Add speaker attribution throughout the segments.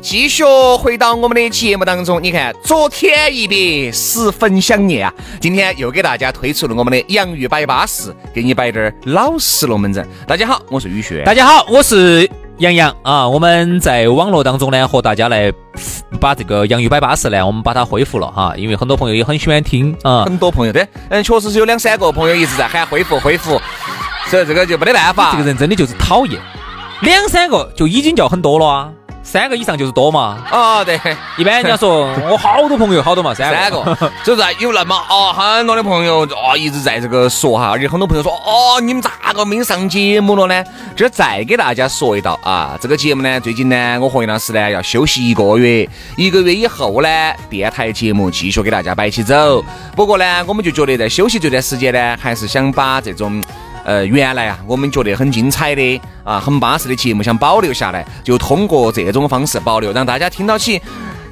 Speaker 1: 继续回到我们的节目当中。你看，昨天一别，十分想念啊！今天又给大家推出了我们的洋芋摆巴士，给你摆点儿老实龙门阵。大家好，我是雨雪。
Speaker 2: 大家好，我是杨洋啊。我们在网络当中呢，和大家来把这个洋芋摆巴士呢，我们把它恢复了哈。因为很多朋友也很喜欢听啊，
Speaker 1: 很多朋友对，嗯，确实是有两三个朋友一直在喊恢复恢复，所以这个就没得办法。
Speaker 2: 这个人真的就是讨厌，两三个就已经叫很多了啊。三个以上就是多嘛？
Speaker 1: 啊，对，
Speaker 2: 一般人家说 我好多朋友，好多嘛，三
Speaker 1: 三个，就是有那么啊很多的朋友啊一直在这个说哈，而且很多朋友说哦，你们咋个没上节目了呢？这儿再给大家说一道啊，这个节目呢，最近呢，我和杨老师呢要休息一个月，一个月以后呢，电台节目继续给大家摆起走。不过呢，我们就觉得在休息这段时间呢，还是想把这种。呃，原来啊，我们觉得很精彩的啊，很巴适的节目，想保留下来，就通过这种方式保留，让大家听到起，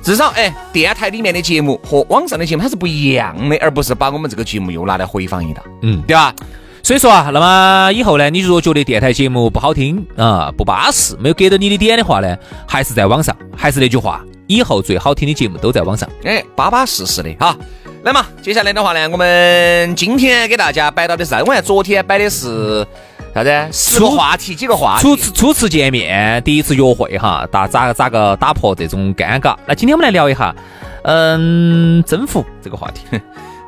Speaker 1: 至少哎，电台里面的节目和网上的节目它是不一样的，而不是把我们这个节目又拿来回放一道，嗯，对吧？
Speaker 2: 所以说啊，那么以后呢，你如果觉得电台节目不好听啊，不巴适，没有给到你的点的话呢，还是在网上，还是那句话，以后最好听的节目都在网上，
Speaker 1: 哎，巴巴适适的哈。来嘛，接下来的话呢，我们今天给大家摆到的是，我看昨天摆的是啥子？十个话题，几个话
Speaker 2: 题。初次初次见面，第一次约会哈，打咋咋个打破这种尴尬？那今天我们来聊一下，嗯，征服这个话题。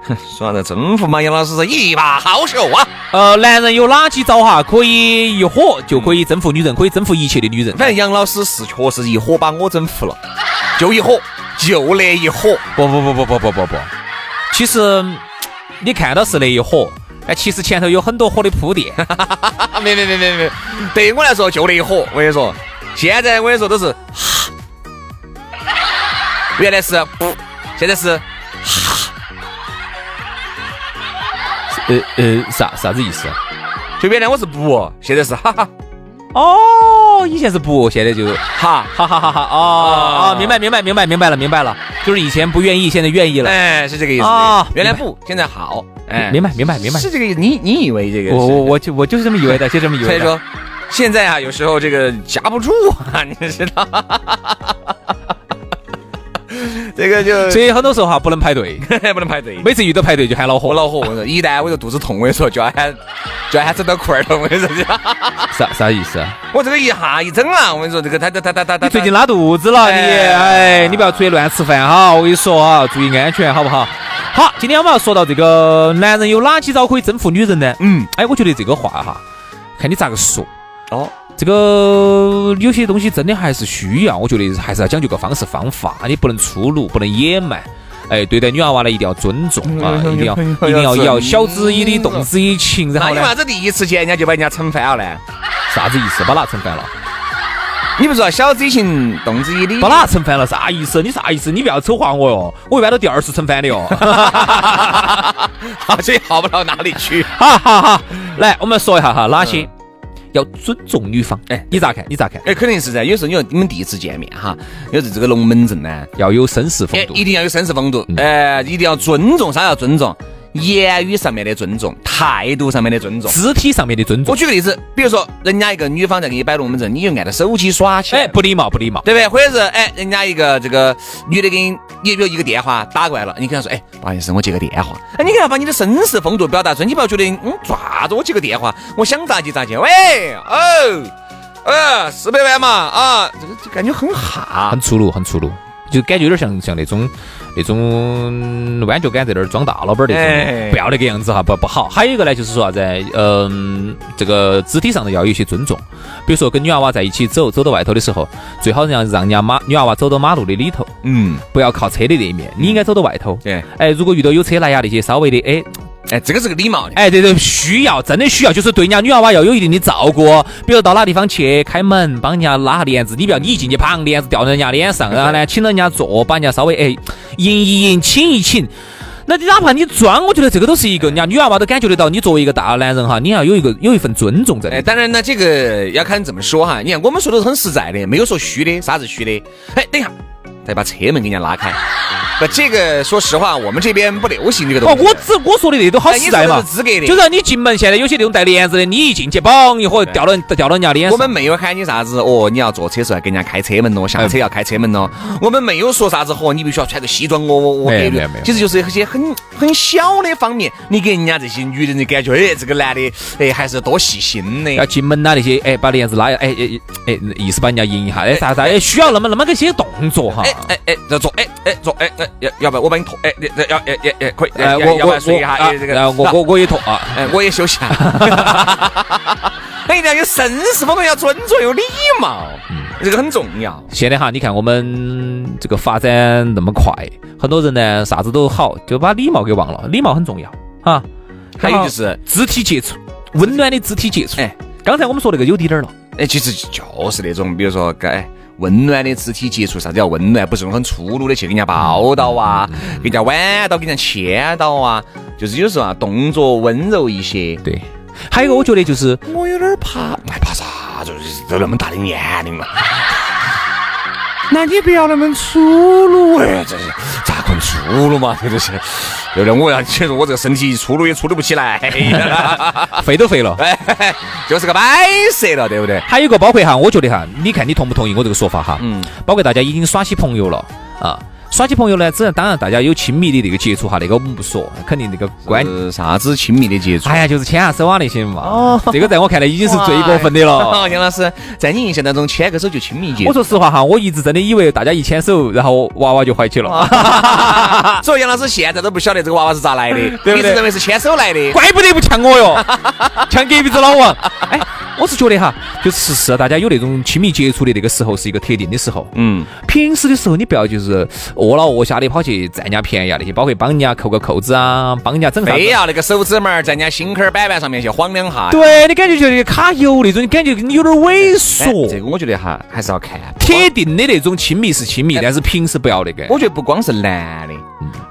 Speaker 1: 说啥子征服嘛？杨老师是一把好手啊。
Speaker 2: 呃，男人有哪几招哈？可以一火就可以征服女人，可以征服一切的女人。
Speaker 1: 反正杨老师是确实一火把我征服了，就一火，就那一火。
Speaker 2: 不不不不不不不不。其实你看到是那一火，哎，其实前头有很多火的铺垫。
Speaker 1: 没没没没没，对于我来说就那一火。我跟你说，现在我跟你说都是，原来是，现在是，
Speaker 2: 呃呃，啥啥子意思？
Speaker 1: 就原来我是不，现在是哈哈。
Speaker 2: 哦，以前是不，现在就哈，哈哈哈哈哦哦，明白明白明白明白了明白了，就是以前不愿意，现在愿意了，
Speaker 1: 哎，是这个意思啊。原来不，现在好，
Speaker 2: 哎，明白明白明白，
Speaker 1: 是这个意思。你你以为这个？
Speaker 2: 我我我就我就是这么以为的，就这么以为。
Speaker 1: 所以说，现在啊，有时候这个夹不住啊，你知道。这个就，
Speaker 2: 所以很多时候哈不能排队，
Speaker 1: 不能排队。
Speaker 2: 每次遇到排队就喊恼火，
Speaker 1: 恼火。我说，一旦我就肚子痛，我跟你说就要喊，就要喊整到裤儿痛。我跟你说，
Speaker 2: 啥啥意思？
Speaker 1: 我这个一下一整啊，我跟你说，这个他他他他他他，
Speaker 2: 最近拉肚子了，你哎，你不要出去乱吃饭哈。我跟你说啊，注意安全，好不好？好，今天我们要说到这个男人有哪几招可以征服女人呢？嗯，哎，我觉得这个话哈，看你咋个说哦。这个有些东西真的还是需要，我觉得还是要讲究个方式方法，你不能粗鲁，不能野蛮。哎，对待女娃娃呢，一定要尊重啊，一定要一定要要晓之以理，动之以情。然后
Speaker 1: 你？为啥子第一次见人家就把人家撑翻了呢？
Speaker 2: 啥子意思？把哪撑翻了？
Speaker 1: 你不说晓之以情，动之以理？
Speaker 2: 把哪撑翻了？啥意思？你啥意思？你不要丑化我哟！我一般都第二次撑翻的哟。
Speaker 1: 好，这好不到哪里去。
Speaker 2: 哈哈哈，来，我们说一下哈，哪些？要尊重女方，哎，你咋看？你咋看？
Speaker 1: 哎，肯定是噻。有时候你说你们第一次见面哈，有时这个龙门阵呢，
Speaker 2: 要有绅士风度，
Speaker 1: 一定要有绅士风度，哎，一定要尊重，啥要尊重？言语上面的尊重，态度上面的尊重，
Speaker 2: 肢体上面的尊重。
Speaker 1: 我举个例子，比如说人家一个女方在给你摆龙门阵，你就按着手机耍起，
Speaker 2: 哎，不礼貌，不礼貌，
Speaker 1: 对不对？或者是哎，人家一个这个女的给你，你比如一个电话打过来了，你跟她说，哎，不好意思，我接个电话。哎，你给他把你的绅士风度表达出来，你不要觉得嗯，抓子我接个电话，我想咋接咋接。喂，哦，呃，四百万嘛，啊，这个就感觉很哈，
Speaker 2: 很粗鲁，很粗鲁。就感觉有点像像那种那种弯脚杆在那儿装大老板那种，不要那个样子哈，不不好。还有一个呢，就是说啥子，嗯，这个肢体上的要有一些尊重。比如说跟女娃娃在一起走，走到外头的时候，最好让让人家马女娃娃走到马路的里头，嗯，不要靠车的那一面，你应该走到外头。对，哎，如果遇到有车来呀那些稍微的，哎。
Speaker 1: 哎，这个是个礼貌的。
Speaker 2: 哎，对对，需要，真的需要，就是对人家女娃娃要有一定的照顾。比如到哪地方去开门，帮人家拉下帘子，你不要你一进去，砰，帘子掉在人家脸上，然后呢，请人家坐，把人家稍微哎迎一迎，请一请。那你哪怕你装，我觉得这个都是一个人家女娃娃都感觉得到，你作为一个大男人哈，你要有一个有一份尊重在。哎，
Speaker 1: 当然呢，这个要看怎么说哈。你看，我们说的是很实在的，没有说虚的，啥子虚的？哎，等一下。再把车门给人家拉开，不，这个说实话，我们这边不流行这个东西。
Speaker 2: 哦，我只我说的那都好实在嘛，
Speaker 1: 资格的。
Speaker 2: 就是你进门，现在有些那种带帘子的，你一进去，嘣一会掉了掉到人家脸上。
Speaker 1: 我们没有喊你啥子哦，你要坐车时候给人家开车门咯，下车要开车门咯。我们没有说啥子哦你必须要穿个西装哦，我
Speaker 2: 没有没有。
Speaker 1: 其实就是一些很很小的方面，你给人家这些女人的感觉，哎，这个男的哎还是多细心的。
Speaker 2: 要进门呐那些，哎，把帘子拉，哎哎哎，意思把人家迎一下，哎啥啥，哎需要那么那么个些动作哈。
Speaker 1: 哎哎哎，要坐。哎哎坐哎哎要要不我帮你拖哎你要要要要可以哎我我睡一下这个
Speaker 2: 我我我也拖啊
Speaker 1: 哎我也休息下，一定要有绅士风度要尊重有礼貌，这个很重要。
Speaker 2: 现在哈你看我们这个发展那么快，很多人呢啥子都好就把礼貌给忘了，礼貌很重要哈。
Speaker 1: 还有就是
Speaker 2: 肢体接触，温暖的肢体接触。哎，刚才我们说那个有滴点儿了。
Speaker 1: 哎，其实就是那种比如说该。温暖的肢体接触，啥子叫温暖？不是那种很粗鲁的去给人家抱到啊，给人家挽到，给人家牵到啊，就是有时候啊，动作温柔一些。
Speaker 2: 对，还有一个我觉得就是
Speaker 1: 我有点怕，哎怕啥？子？都那么大的年龄了，那你不要那么粗鲁哎，这是粗鲁嘛？这就是。对不对？我要其实我这个身体粗鲁也粗鲁不起来，
Speaker 2: 废都废了，
Speaker 1: 就是个摆设了，对不对？
Speaker 2: 还有一个包括哈，我觉得哈，你看你同不同意我这个说法哈？嗯，包括大家已经耍起朋友了啊。耍起朋友呢，只能当然大家有亲密的那个接触哈，那个我们不说，肯定那个关
Speaker 1: 啥子亲密的接触？
Speaker 2: 哎呀，就是牵下手啊那些嘛。哦，这个在我看来已经是最过分的了。
Speaker 1: 杨老师，在你印象当中，牵个手就亲密接？
Speaker 2: 我说实话哈，我一直真的以为大家一牵手，然后娃娃就怀起了。
Speaker 1: 所以杨老师现在都不晓得这个娃娃是咋来的，对不对？一直认为是牵手来的，
Speaker 2: 怪不得不呛我哟，呛隔壁子老王。哎。我是觉得哈，就是是大家有那种亲密接触的那个时候，是一个特定的时候。嗯，平时的时候你不要就是饿了饿下的跑去占人家便宜啊那些，包括帮人家扣个扣子啊，帮人家整啥
Speaker 1: 非要那个手指门在人家心坎板板上面去晃两下。
Speaker 2: 对你感觉就卡油那种，你感觉你有点猥琐。
Speaker 1: 这个我觉得哈，还是要看
Speaker 2: 铁定的那种亲密是亲密，但是平时不要那个。
Speaker 1: 我觉得不光是男的。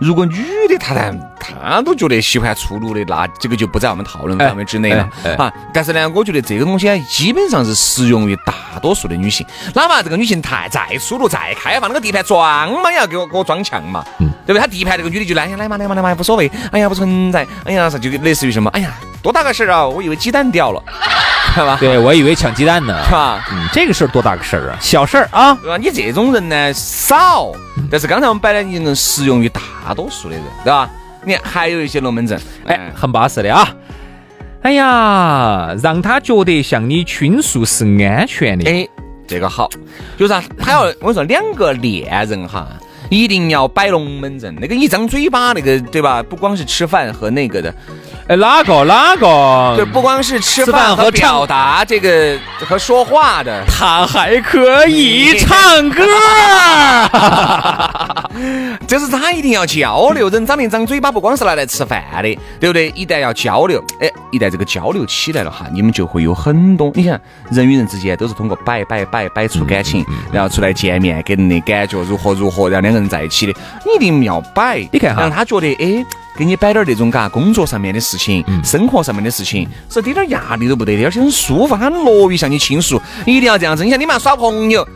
Speaker 1: 如果女的她她都觉得喜欢粗鲁的，那这个就不在我们讨论范围之内了啊。但是呢，我觉得这个东西基本上是适用于大多数的女性，哪怕这个女性太再粗鲁、再开放，那个地盘装嘛也要给我给我装强嘛，对不对？他第一排那个女的就来呀来嘛来嘛来嘛无所谓，哎呀不存在，哎呀就类似于什么，哎呀多大个事儿啊，我以为鸡蛋掉了。
Speaker 2: 对吧？对，我以为抢鸡蛋呢，
Speaker 1: 是吧？
Speaker 2: 嗯，这个事儿多大个事儿啊？小事儿啊，
Speaker 1: 对吧？你这种人呢少，但是刚才我们摆的，你能适用于大多数的人，对吧？你看还有一些龙门阵，
Speaker 2: 哎，很巴适的啊。哎呀，让他觉得向你倾诉是安全的，
Speaker 1: 哎，这个好，就是啊，他要我跟你说两个恋人哈。一定要摆龙门阵，那个一张嘴巴，那个对吧？不光是吃饭和那个的，
Speaker 2: 哎，哪个哪个？
Speaker 1: 对，不光是吃饭和表达这个和说话的，
Speaker 2: 他还可以唱歌。
Speaker 1: 就是他一定要交流，人长的一张嘴巴不光是拿来吃饭的，对不对？一旦要交流，哎，一旦这个交流起来了哈，你们就会有很多。你想，人与人之间都是通过摆摆摆摆出感情，然后出来见面，给人的感觉如何如何，然后两个人在一起的，你一定要摆。
Speaker 2: 你看哈，
Speaker 1: 让他觉得哎，给你摆点那种嘎，工作上面的事情，生活上面的事情，是一点压力都不得的，而且很舒服，很乐于向你倾诉。一定要这样子。你像你们耍朋友。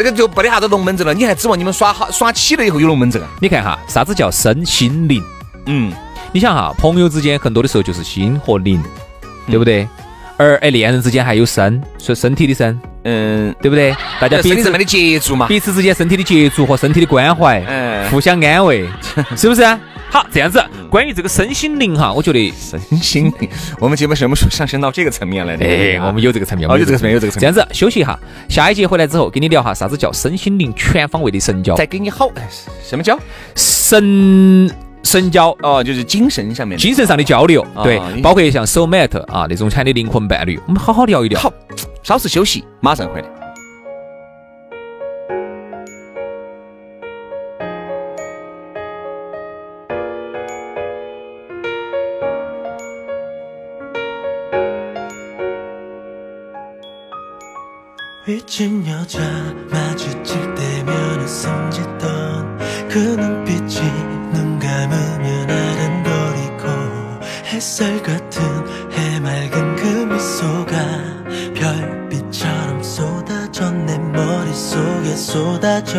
Speaker 1: 那个就不得啥子龙门阵了，你还指望你们耍好耍起了以后有龙门阵啊？
Speaker 2: 你看哈，啥子叫身心灵？嗯，你想哈，朋友之间很多的时候就是心和灵，对不对？而哎，恋人之间还有身，是身体的身，嗯，对不对？大家彼此
Speaker 1: 的接触嘛，
Speaker 2: 彼此之间身体的接触和身体的关怀，嗯，互相安慰，是不是？好，这样子，关于这个身心灵哈，我觉得
Speaker 1: 身心灵，我们节目什么时候上升到这个层面来的？
Speaker 2: 哎，我们有这个层面，
Speaker 1: 有这个层面，有这个层
Speaker 2: 面。这样子，休息一下，下一节回来之后，跟你聊哈啥子叫身心灵全方位的神交。
Speaker 1: 再给你好，什么交？
Speaker 2: 神神交
Speaker 1: 哦，就是精神上面，
Speaker 2: 精神上的交流。对，包括像 soul mate 啊那种产的灵魂伴侣，我们好好聊一聊。
Speaker 1: 好，稍事休息，马上回来。
Speaker 3: 苏打
Speaker 4: 酒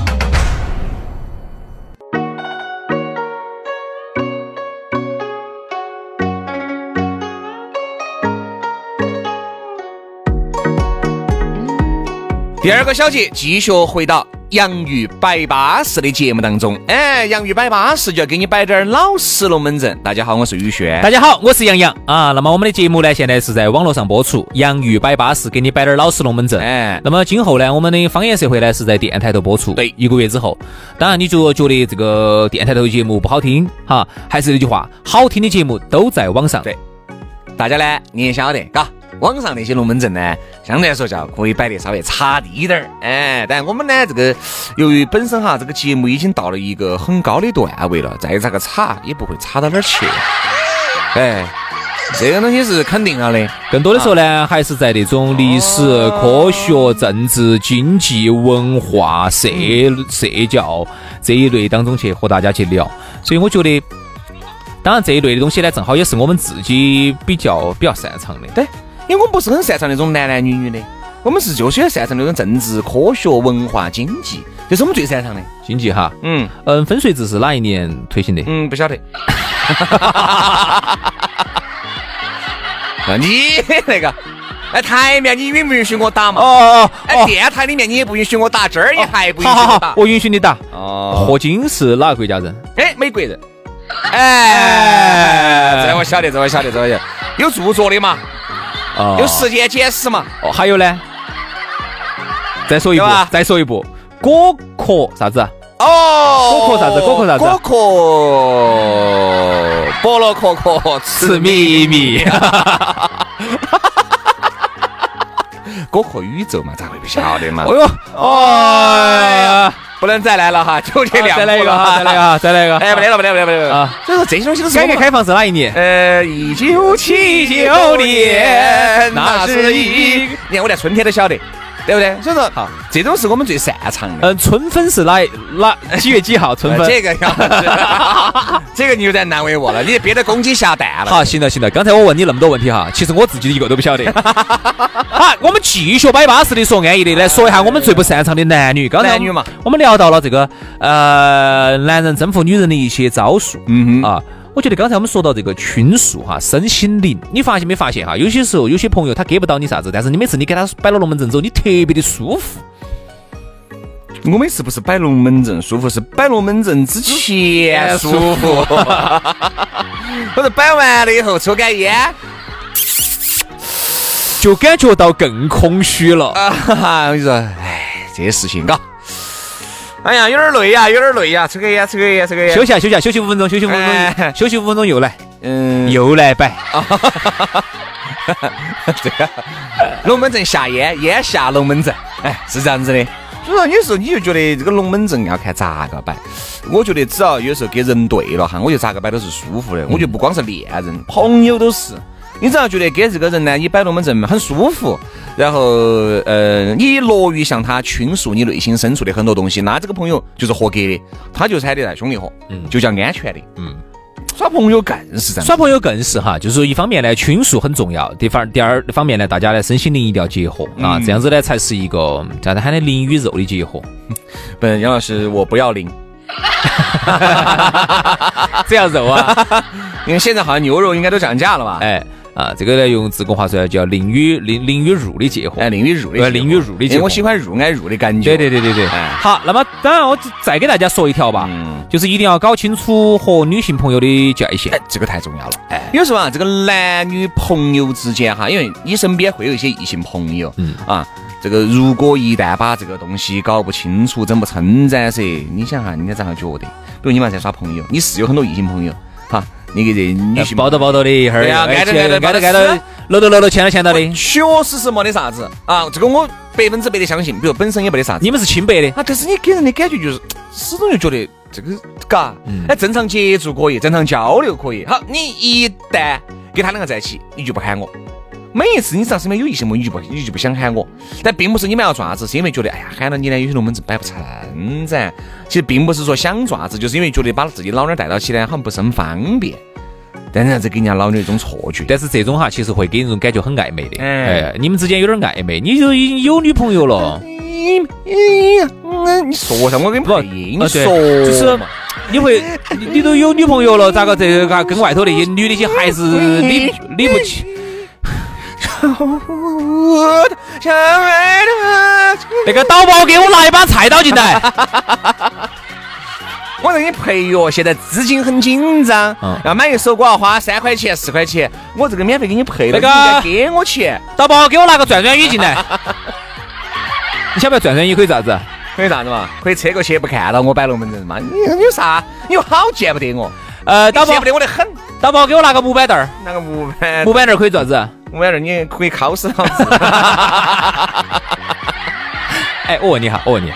Speaker 1: 第二个小节继续回到洋芋摆巴适的节目当中。哎洋芋摆巴适就要给你摆点老实龙门阵。大家好我是宇轩。
Speaker 2: 大家好我是杨洋。啊那么我们的节目呢现在是在网络上播出洋芋摆巴适给你摆点老实龙门阵。
Speaker 1: 哎。
Speaker 2: 那么今后呢我们的方言社会呢是在电台头播出。
Speaker 1: 对。
Speaker 2: 一个月之后。当然你就觉得这个电台头节目不好听哈还是那句话好听的节目都在网上。
Speaker 1: 对。大家呢你也晓得嘎。网上那些龙门阵呢，相对来说叫可以摆的稍微差低点儿，哎，但我们呢这个，由于本身哈这个节目已经到了一个很高的段位了，再咋个差也不会差到哪儿去，哎，这个东西是肯定了的。
Speaker 2: 更多的时候呢，还是在那种历史、科学、政治、经济、文化、社社交这一类当中去和大家去聊，所以我觉得，当然这一类的东西呢，正好也是我们自己比较比较擅长的，
Speaker 1: 对。因为我们不是很擅长那种男男女女的，我们是就喜欢擅长那种政治、科学、文化、经济，这是我们最擅长的。
Speaker 2: 经济哈，
Speaker 1: 嗯
Speaker 2: 嗯，分税制是哪一年推行的？
Speaker 1: 嗯，不晓得。那 你那个，哎，台面你允不允许我打嘛？
Speaker 2: 哦哦
Speaker 1: 哎，电台里面你也不允许我打，这儿你还不允许我打，。
Speaker 2: 我允许你打。
Speaker 1: 哦，
Speaker 2: 霍金是哪个国家人？
Speaker 1: 哎，美国人。哎，这我晓得，这我晓得，这我晓得，有著作的嘛，
Speaker 2: 哦
Speaker 1: 有时间简史嘛。
Speaker 2: 哦，还有呢？再说一步再说一步，果壳啥子？
Speaker 1: 哦，
Speaker 2: 果壳啥子果壳啥子
Speaker 1: 果壳，菠萝壳壳吃
Speaker 2: 秘密。
Speaker 1: 果壳宇宙嘛，咋会不晓得嘛？
Speaker 2: 哎呦，哎呀，
Speaker 1: 不能再来了哈，九天亮
Speaker 2: 再来一个哈，再来一个哈，再来一个。
Speaker 1: 哎，不得了，不得了，不得了
Speaker 2: 啊
Speaker 1: 啊！所以说这些东西都是
Speaker 2: 改革开放是哪一年？
Speaker 1: 呃，一九七九年，那是一，你看我连春天都晓得，对不对？所以说，好，这种是我们最擅长的。
Speaker 2: 嗯，春分是哪哪几月几号？春分。
Speaker 1: 呃这个要，这个你有点难为我了，你憋得公鸡下蛋了。
Speaker 2: 好，行了行了，刚才我问你那么多问题哈，其实我自己一个都不晓得。好，我们继续摆巴适的说安逸的，来说一下我们最不擅长的男女。刚才
Speaker 1: 男女嘛，
Speaker 2: 我们聊到了这个呃，男人征服女人的一些招数。
Speaker 1: 嗯哼，
Speaker 2: 啊，我觉得刚才我们说到这个群术哈，身心灵，你发现没发现哈？有些时候有些朋友他给不到你啥子，但是你每次你给他摆了龙门阵之后，你特别的舒服。
Speaker 1: 我每次不是摆龙门阵舒服，是摆龙门阵之前舒服。或者摆完了以后抽根烟，
Speaker 2: 就感觉到更空虚了。
Speaker 1: 啊哈哈，我跟你说，哎，这些事情嘎，哎呀，有点累呀，有点累呀，抽根烟，抽根烟，抽根烟。
Speaker 2: 休息下，休息下，休息五分钟，休息五分钟，
Speaker 1: 哎
Speaker 2: 休息五分钟又来，
Speaker 1: 嗯，
Speaker 2: 又来摆。
Speaker 1: 这个 龙门阵下烟，烟下龙门阵，哎，是这样子的。所以说，有时候你就觉得这个龙门阵要看咋个摆。我觉得只要有时候给人对了哈，我觉得咋个摆都是舒服的。我觉得不光是恋人，朋友都是。你只要觉得跟这个人呢，你摆龙门阵很舒服，然后呃，你乐于向他倾诉你内心深处的很多东西，那这个朋友就是合格的，他就是喊得来兄弟伙，
Speaker 2: 嗯
Speaker 1: 就叫安全的。
Speaker 2: 嗯，
Speaker 1: 耍朋友更是这样。
Speaker 2: 耍朋友更是哈，就是说一方面呢，倾诉很重要；第方第二方面呢，大家呢身心灵一定要结合啊，
Speaker 1: 嗯
Speaker 2: 这样子呢才是一个叫他喊的灵与肉的结合。
Speaker 1: 不，杨老师，我不要灵。
Speaker 2: 只要肉啊，
Speaker 1: 因为现在好像牛肉应该都涨价了吧？
Speaker 2: 哎啊，这个呢用自贡话说叫淋雨淋淋雨入的结合。
Speaker 1: 哎，淋雨入的
Speaker 2: 淋浴乳的结合
Speaker 1: 我喜欢入挨入的感觉。
Speaker 2: 对对对对对。
Speaker 1: 哎
Speaker 2: 好，那么当然我再给大家说一条吧，
Speaker 1: 嗯
Speaker 2: 就是一定要搞清楚和女性朋友的界限
Speaker 1: 哎。，这个太重要了。哎，有时候啊，这个男女朋友之间哈，因为你身边会有一些异性朋友，
Speaker 2: 嗯
Speaker 1: 啊，这个如果一旦把这个东西搞不清楚、整不称噻噻，你想哈，人家咋个觉得？比如你们在耍朋友，你是有很多异性朋友，哈，你给这女性
Speaker 2: 抱叨抱叨的，一会儿
Speaker 1: 挨着挨着
Speaker 2: 挨着挨
Speaker 1: 是啊
Speaker 2: 着，搂到搂到牵到牵到的。
Speaker 1: 确实是没得啥子啊，这个我百分之百的相信。比如本身也没得啥子，
Speaker 2: 你们是清白的，
Speaker 1: 啊，但是你给人的感觉就是始终就觉得这个嘎，哎，正常接触可以，正常交流可以。好，你一旦跟他两个在一起，你就不喊我。每一次你只要身边有异性朋友，你就不你就不想喊我。但并不是你们要做啥子，是因为觉得哎呀喊了你呢，有些龙门阵摆不成噻。其实并不是说想做啥子，就是因为觉得把自己老娘带到起呢，好像不是很方便。当然这给人家老娘一种错觉。
Speaker 2: 但是这种哈，其实会给人一种感觉很暧昧的。
Speaker 1: 哎
Speaker 2: 哎，你们之间有点暧昧，你就已经有女朋友了。
Speaker 1: 你你嗯，你说噻，我跟你配音，你说
Speaker 2: 就是
Speaker 1: 嘛
Speaker 2: 你会，你你都有女朋友了，咋个这个跟外头那些女的些还是理理不起？那个导播给我拿一把菜刀进来。
Speaker 1: 我让你配乐，现在资金很紧张，
Speaker 2: 嗯
Speaker 1: 要买一首歌要花三块钱、四块钱，我这个免费给你配了，
Speaker 2: 那个
Speaker 1: 你应该给我钱，
Speaker 2: 导播给我拿个转转椅进来。你晓不晓得转转椅可以咋子？
Speaker 1: 可以啥子嘛？可以车过去不看到我摆龙门阵嘛？你你有啥？你有好见不得我？
Speaker 2: 呃，导播
Speaker 1: 见不得我的很。
Speaker 2: 导播给我拿个木板凳儿，
Speaker 1: 那个木板
Speaker 2: 木板凳儿可以做啥子？
Speaker 1: 木板凳你可以考死老子。
Speaker 2: 哎，我问你哈，我问你，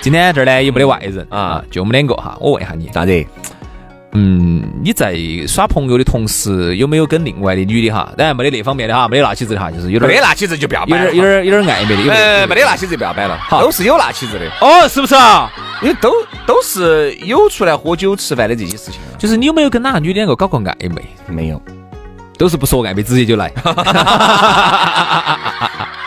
Speaker 2: 今天这儿呢也没得外人
Speaker 1: 啊
Speaker 2: 啊，就我们两个哈，我问一下你，
Speaker 1: 啥子？
Speaker 2: 嗯，你在耍朋友的同时，有没有跟另外的女的哈？当然没得那方面的哈，没得那起子的哈，就是有点
Speaker 1: 没得那起子就不要
Speaker 2: 有
Speaker 1: 摆了
Speaker 2: 点有点有点暧昧的，有
Speaker 1: 呃，没
Speaker 2: 没
Speaker 1: 得那起子就不要摆了，
Speaker 2: 好
Speaker 1: 都是有那起子的，
Speaker 2: 哦，是不是啊？
Speaker 1: 因为都都是有出来喝酒吃饭的这些事情啊。
Speaker 2: 就是你有没有跟哪个女的两个搞过暧昧？
Speaker 1: 没有，
Speaker 2: 都是不说暧昧，直接就来，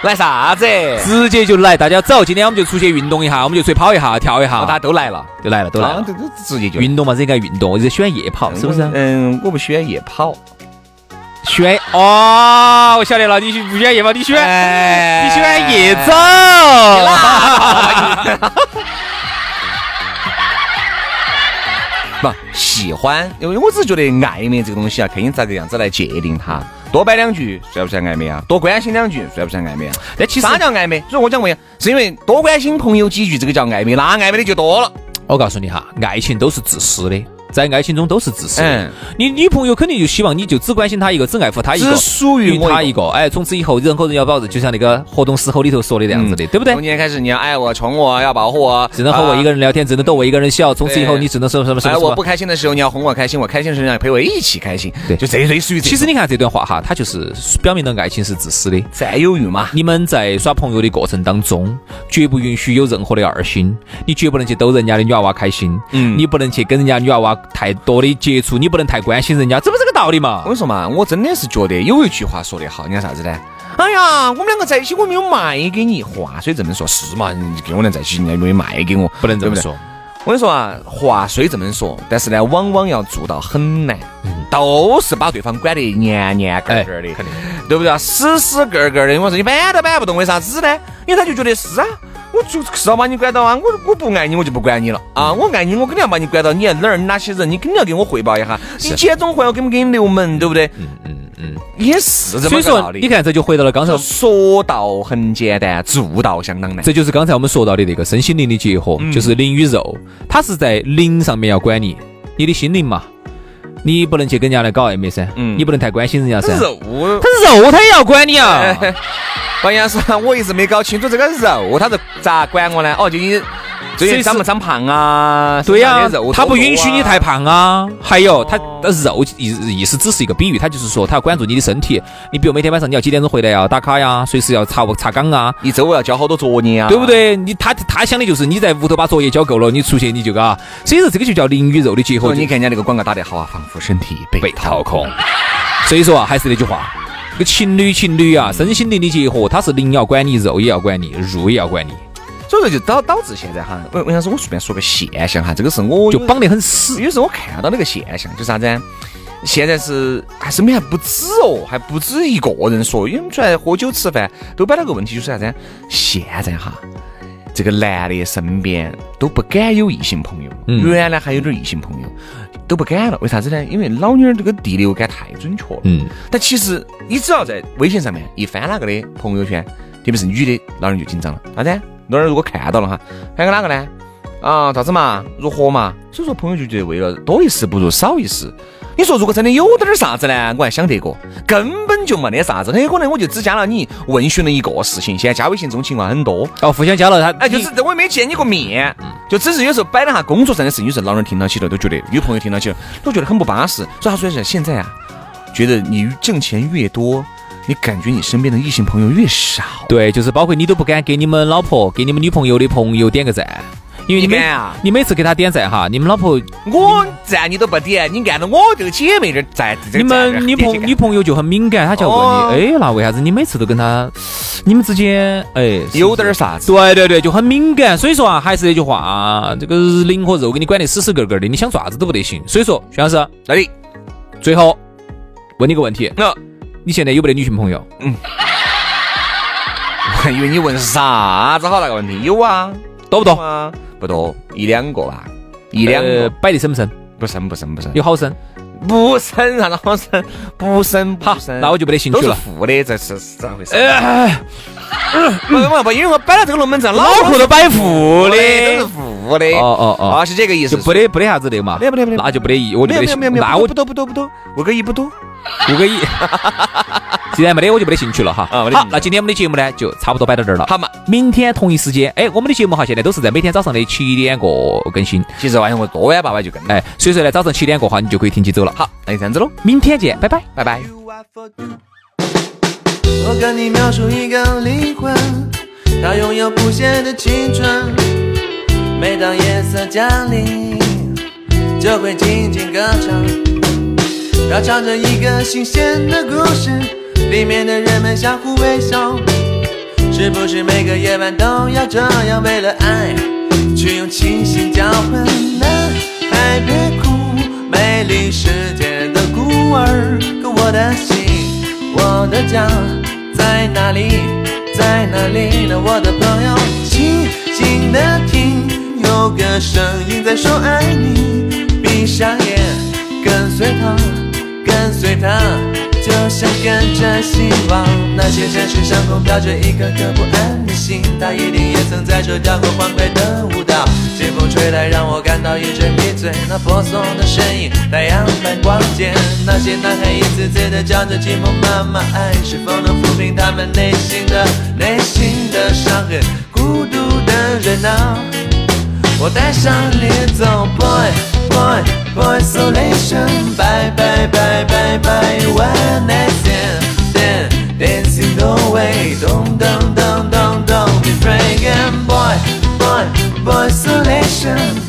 Speaker 1: 来啥子？
Speaker 2: 直接就来。大家走，今天我们就出去运动一下，我们就出去跑一下、跳一下
Speaker 1: 大家，都来了，
Speaker 2: 就来了，都来了。
Speaker 1: 直接就
Speaker 2: 运动嘛，这应该运动，我就喜欢夜跑，是不是？
Speaker 1: 嗯，我不喜欢夜跑，
Speaker 2: 选哦，我晓得了，你不喜欢夜跑，你喜欢
Speaker 1: 哎
Speaker 2: 你喜欢夜走。
Speaker 1: 不喜欢，因为我只是觉得暧昧这个东西啊，看你咋个样子来界定它。多摆两句算不算暧昧啊？多关心两句算不算暧昧啊？
Speaker 2: 但其实
Speaker 1: 啥叫暧昧？所以我讲过呀，是因为多关心朋友几句，这个叫暧昧，那暧昧的就多了。
Speaker 2: 我告诉你哈，爱情都是自私的，在爱情中都是自私的
Speaker 1: 嗯。
Speaker 2: 你女朋友肯定就希望你就只关心她一个，只爱护她一个，
Speaker 1: 只属于
Speaker 2: 她一个。哎，从此以后人和人要保持，就像那个活动时候里头说的那样子的，对不对
Speaker 1: 从？今天开始，你要爱我、宠我，要保护我，
Speaker 2: 只能和我一个人聊天，只能逗我一个人笑。从此以后，你只能什么什么什
Speaker 1: 哎，
Speaker 2: 么哎。
Speaker 1: 我不开心的时候你要哄我开心，我开心的时候你要陪我一起开心。
Speaker 2: 对
Speaker 1: 就这类似于这。
Speaker 2: 其实你看这段话哈，它就是表明了爱情是自私的。
Speaker 1: 占有欲嘛，
Speaker 2: 你们在耍朋友的过程当中，绝不允许有任何的二心，你绝不能去逗人家的女娃娃开心，
Speaker 1: 嗯
Speaker 2: 你不能去跟人家女娃娃太多的接触，你不能太关心人家，这不是个道理嘛
Speaker 1: 我？跟你说嘛，我真的是觉得有一句话说得好，你看啥子呢？哎呀，我们两个在一起，我没有卖给你，话虽这么说，是嘛？你跟我俩在一起，你还没有卖给我，
Speaker 2: 不能这么说。
Speaker 1: 我跟你说啊，话虽这么说，但是呢，往往要做到很难，都是把对方管得严严格格的，对不对啊？死死个个的，我说你板都板不动，为啥子呢？因为他就觉得是啊，我就是要把你管到啊，我我不爱你，我就不管你了啊，我爱你，我肯定要把你管到，你在哪儿哪些人，你肯定要给我汇报一下，你节中会我给不给你留门，对不对？嗯嗯嗯，也是这么个道，理。
Speaker 2: 你看，这就回到了刚才，
Speaker 1: 说到很简单，做到相当难。
Speaker 2: 这就是刚才我们说到的那个身心灵的结合，就是灵与肉，它是在灵上面要管你，你的心灵嘛，你不能去跟人家来搞暧昧噻，
Speaker 1: 嗯
Speaker 2: 你不能太关心人家噻。
Speaker 1: 肉，
Speaker 2: 他肉他也要管你啊，
Speaker 1: 关键是，我一直没搞清楚这个肉，他是咋管我呢？哦，就你最近长不长胖啊？
Speaker 2: 对呀、他不允许你太。胖啊。还有，他的肉意意思只是一个比喻，他就是说他要管住你的身体。你比如每天晚上你要几点钟回来啊？打卡呀，随时要查查岗啊，
Speaker 1: 一周要交好多作业啊，
Speaker 2: 对不？对？你他他想的就是你在屋头把作业交够了，你出去你就嘎。所以说这个就叫灵与肉的结合
Speaker 1: 哦，。你看人家那个广告打得好啊，仿佛身体被
Speaker 2: 被掏空。所以说啊，还是那句话，这个情侣情侣啊，身心灵的结合，它是灵要管你，肉也要管你，肉也要管你，
Speaker 1: 所以说就导导致现在哈，我我想说，我随便说个现象哈，这个是我
Speaker 2: 就绑得很死。
Speaker 1: 有时候我看到那个现象，就是啥子啊？现在是还身边还不止哦，还不止一个人说，因为我们出来喝酒吃饭都摆了个问题，就是啥子啊？现在哈，这个男的身边都不敢有异性朋友，
Speaker 2: 嗯
Speaker 1: 原来还有点异性朋友，都不敢了。为啥子呢？因为老妞儿这个第六感太准确了。
Speaker 2: 嗯，
Speaker 1: 但其实你只要在微信上面一翻那个的朋友圈，特别是女的，老人就紧张了。啥子？老人如果看到了哈，翻个哪个呢？啊，咋子嘛？如何嘛？所以说朋友就觉得为了多一事不如少一事。你说如果真的有点儿啥子呢？我还想得过，根本就没得啥子，很有可能我就只加了你，问询了一个事情。现在加微信这种情况很多，
Speaker 2: 哦，互相加了他，
Speaker 1: 哎，就是我也没见你过面，就只是有时候摆了下工作上的事情，有时候老人听到起了都觉得，女朋友听到起了都觉得很不巴适。所以他说是现在啊，觉得你挣钱越多，你感觉你身边的异性朋友越少。
Speaker 2: 对，就是包括你都不敢给你们老婆、给你们女朋友的朋友点个赞，因为你每
Speaker 1: 你敢啊
Speaker 2: 你每次给他点赞哈，你们老婆、
Speaker 1: 我赞你都不点，你按照我这个姐妹这赞，
Speaker 2: 你们女朋女朋友就很敏感，她就要
Speaker 1: 哦
Speaker 2: 问你，哎，那为啥子你每次都跟他，你们之间哎
Speaker 1: 有点儿啥子？
Speaker 2: 对对对，就很敏感。所以说啊，还是那句话啊，这个灵和肉给你管得死死格格的，你想做啥子都不得行。所以说，徐老师，
Speaker 1: 那里，
Speaker 2: 最后问你个问题，
Speaker 1: 那
Speaker 2: 你现在有没得女性朋友？
Speaker 1: 嗯我还以为你问啥子好那个问题，有啊，
Speaker 2: 多不多？
Speaker 1: 啊，不多，一两个吧，一两
Speaker 2: 呃
Speaker 1: 个，
Speaker 2: 摆的深不深？
Speaker 1: 不深不深不深，
Speaker 2: 有好深？
Speaker 1: 不深啥子好深，不深不
Speaker 2: 好，
Speaker 1: 深，
Speaker 2: 那我就没得兴
Speaker 1: 都是
Speaker 2: 趣了。
Speaker 1: 负的，这是是咋回事？
Speaker 2: 哎，
Speaker 1: 不不不，因为我摆了这个龙门阵，
Speaker 2: 脑壳都摆负
Speaker 1: 负
Speaker 2: 的。
Speaker 1: 都是负的。
Speaker 2: 哦哦哦，
Speaker 1: 啊，是这个意思
Speaker 2: 就。不得不得啥子的嘛？
Speaker 1: 不得不得不得
Speaker 2: 那就不得一，我就
Speaker 1: 没
Speaker 2: 得。
Speaker 1: 没有没有没有，
Speaker 2: 那我
Speaker 1: 不多不多不多，我个一不多。
Speaker 2: 五个亿。既然没得，我就没得兴趣了哈。
Speaker 1: 啊没得，
Speaker 2: 好那今天我们的节目呢，就差不多摆到这儿了。
Speaker 1: 好嘛，
Speaker 2: 明天同一时间，哎，我们的节目哈，现在都是在每天早上的七点过更新。
Speaker 1: 其实晚上我多晚八晚就更。
Speaker 2: 哎，所以说呢，早上七点过哈，你就可以听起走了。
Speaker 1: 好，那就这样子喽，
Speaker 2: 明天见，拜拜。
Speaker 1: 拜拜。
Speaker 5: 我跟你描述一个灵魂，它拥有不懈的青春。每当夜色降临，就会静静歌唱。它唱着一个新鲜的故事，里面的人们相互微笑。是不是每个夜晚都要这样，为了爱去用清醒交换？男孩别哭，美丽世界的孤儿，可我的心，我的家在哪里？在哪里呢？我的朋友，静静的听，有个声音在说爱你。闭上眼，跟随他，随他，就像跟着希望。那些城市上空飘着一颗颗不安的心，他一定也曾在这跳过欢快的舞蹈。清风吹来，让我感到一阵迷醉。那婆娑的身影，太阳般光洁。那些男孩一次次的叫着寂寞妈妈，爱是否能抚平他们内心的内心的伤痕？孤独的人啊。我带上你走，boy boy boy isolation，bye bye bye bye bye one night stand stand dancing away，咚咚咚咚咚，be friggin' boy boy boy isolation，bye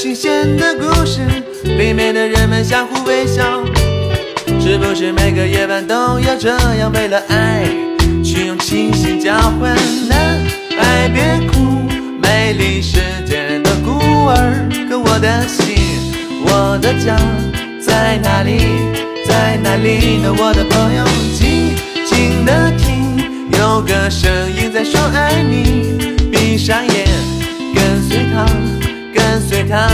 Speaker 5: 新鲜的故事，里面的人们相互微笑。是不是每个夜晚都要这样，为了爱去用清醒交换？男孩别哭，美丽世界的孤儿，可我的心，我的家在哪里？在哪里呢？我的朋友，静静的听，有个声音在说爱你。闭上眼，跟随他，随他，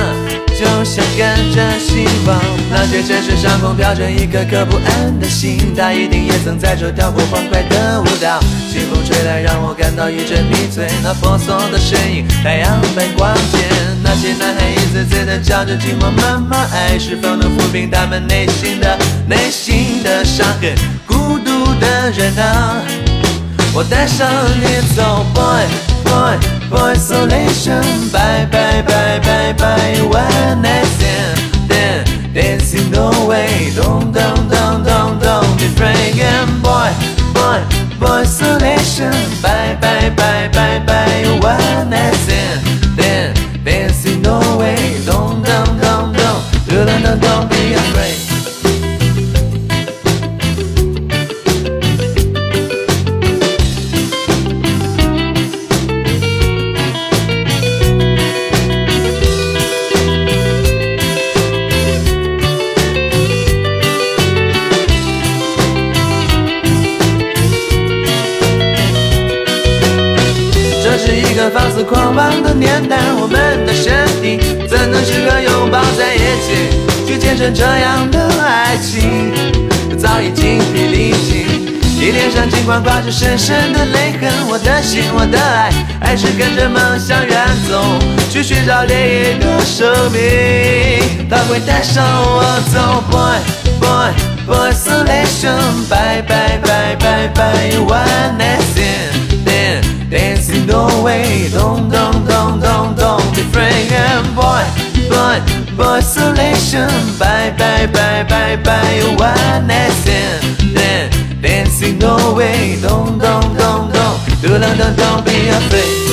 Speaker 5: 就像跟着希望。那些城市上空飘着一颗颗不安的心，他一定也曾在这跳过欢快的舞蹈。清风吹来，让我感到一阵迷醉。那婆娑的身影，太阳般光洁。那些男孩一次次的叫着寂寞妈妈，爱是否能抚平他们内心的内心的伤痕？孤独的人啊。我带上你走，boy boy, boy isolation. Bye, bye, bye, bye, bye. One night stand, then dancing no way. Don't, don't, don't, don't, don't be dragon. Boy, boy, boy isolation. Bye, bye, bye, bye, bye. One night stand. 这样的爱情？早已精疲力尽，你脸上尽管挂着深深的泪痕，我的心，我的爱，还是跟着梦想远走，去寻找另一个生命，它会带上我走，boy boy boy isolation，bye bye bye bye bye one night stand。dancing away, dong dong dong dong boy selection. Bye, bye, bye, bye, bye. One night stand, then dancing no way. Don't, don't, don't, don't, don't, don't, don't be afraid.